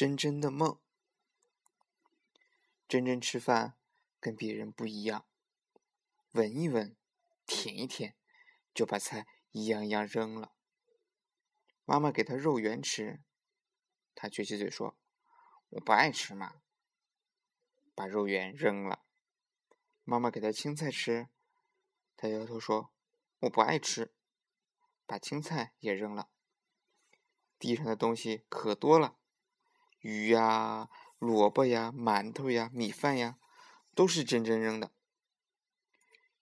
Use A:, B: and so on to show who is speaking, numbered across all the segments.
A: 真真的梦。真真吃饭跟别人不一样，闻一闻，舔一舔，就把菜一样一样扔了。妈妈给他肉圆吃，他撅起嘴说：“我不爱吃嘛。”把肉圆扔了。妈妈给他青菜吃，他摇头说：“我不爱吃。”把青菜也扔了。地上的东西可多了，鱼呀。萝卜呀，馒头呀，米饭呀，都是真真扔的。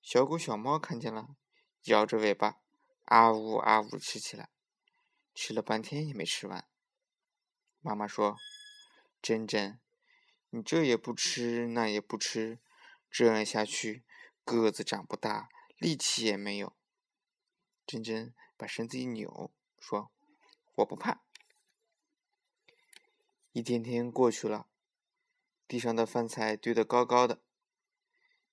A: 小狗、小猫看见了，摇着尾巴，啊呜啊呜吃起来，吃了半天也没吃完。妈妈说：“珍珍，你这也不吃，那也不吃，这样下去，个子长不大，力气也没有。”珍珍把身子一扭，说：“我不怕。”一天天过去了，地上的饭菜堆得高高的，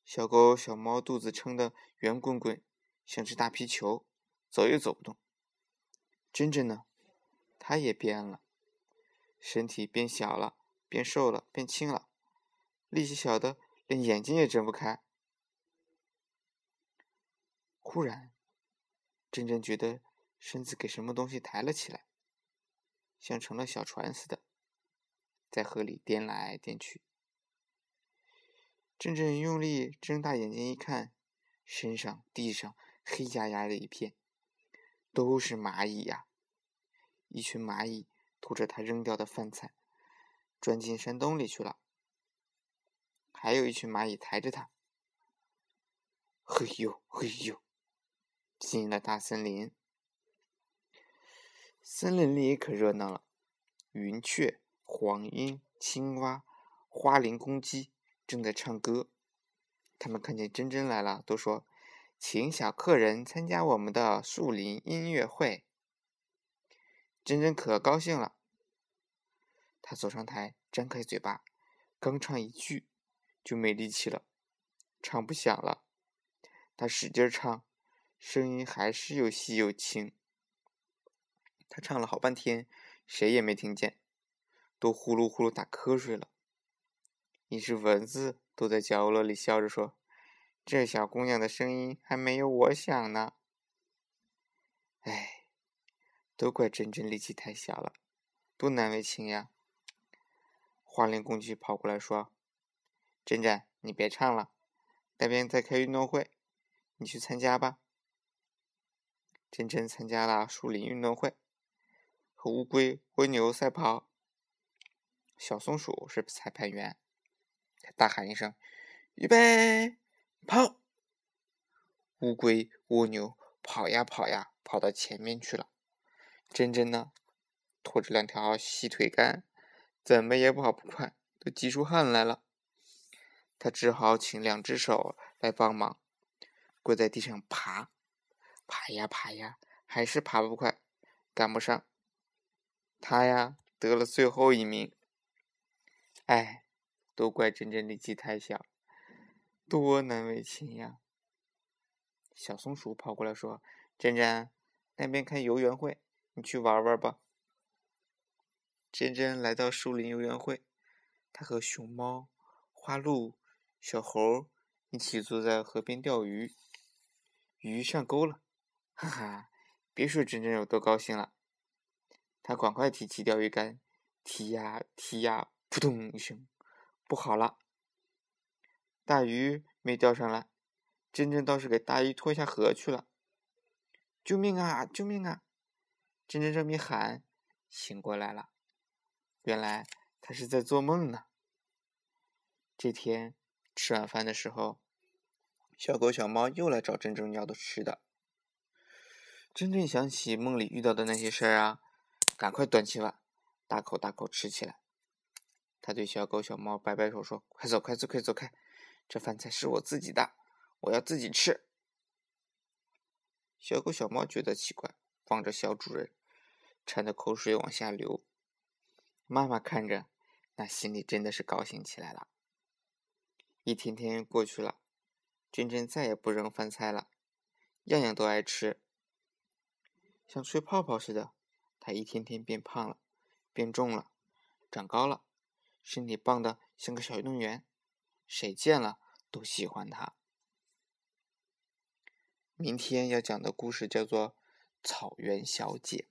A: 小狗、小猫肚子撑得圆滚滚，像只大皮球，走也走不动。真真呢，它也变了，身体变小了，变瘦了，变轻了，力气小的连眼睛也睁不开。忽然，真真觉得身子给什么东西抬了起来，像成了小船似的。在河里颠来颠去，真真用力睁大眼睛一看，身上、地上黑压压的一片，都是蚂蚁呀！一群蚂蚁拖着他扔掉的饭菜，钻进山洞里去了。还有一群蚂蚁抬着他，嘿呦嘿呦，进了大森林。森林里可热闹了，云雀。黄莺、青蛙、花灵公鸡正在唱歌。他们看见珍珍来了，都说：“请小客人参加我们的树林音乐会。”珍珍可高兴了。他走上台，张开嘴巴，刚唱一句，就没力气了，唱不响了。他使劲唱，声音还是又细又轻。他唱了好半天，谁也没听见。都呼噜呼噜打瞌睡了，一只蚊子都在角落里笑着说：“这小姑娘的声音还没有我响呢。”哎，都怪珍珍力气太小了，多难为情呀！花灵公鸡跑过来说：“珍珍，你别唱了，那边在开运动会，你去参加吧。”珍珍参加了树林运动会，和乌龟、蜗牛赛跑。小松鼠是裁判员，他大喊一声：“预备，跑！”乌龟、蜗牛跑呀跑呀，跑到前面去了。珍珍呢，拖着两条细腿杆，怎么也跑不快，都急出汗来了。他只好请两只手来帮忙，跪在地上爬，爬呀爬呀，还是爬不快，赶不上。他呀，得了最后一名。哎，都怪珍珍力气太小，多难为情呀！小松鼠跑过来说：“珍珍，那边开游园会，你去玩玩吧。”珍珍来到树林游园会，她和熊猫、花鹿、小猴一起坐在河边钓鱼，鱼上钩了，哈哈！别说珍珍有多高兴了，她赶快提起钓鱼竿，提呀提呀。扑通一声，不好了！大鱼没钓上来，珍珍倒是给大鱼拖下河去了。救命啊！救命啊！珍珍这么一喊，醒过来了。原来他是在做梦呢。这天吃晚饭的时候，小狗、小猫又来找珍珍要的吃的。珍珍想起梦里遇到的那些事儿啊，赶快端起碗，大口大口吃起来。他对小狗、小猫摆摆手说：“快走，快走，快走开！这饭菜是我自己的，我要自己吃。”小狗、小猫觉得奇怪，望着小主人，馋的口水往下流。妈妈看着，那心里真的是高兴起来了。一天天过去了，珍珍再也不扔饭菜了，样样都爱吃，像吹泡泡似的。她一天天变胖了，变重了。长高了，身体棒的像个小运动员，谁见了都喜欢他。明天要讲的故事叫做《草原小姐》。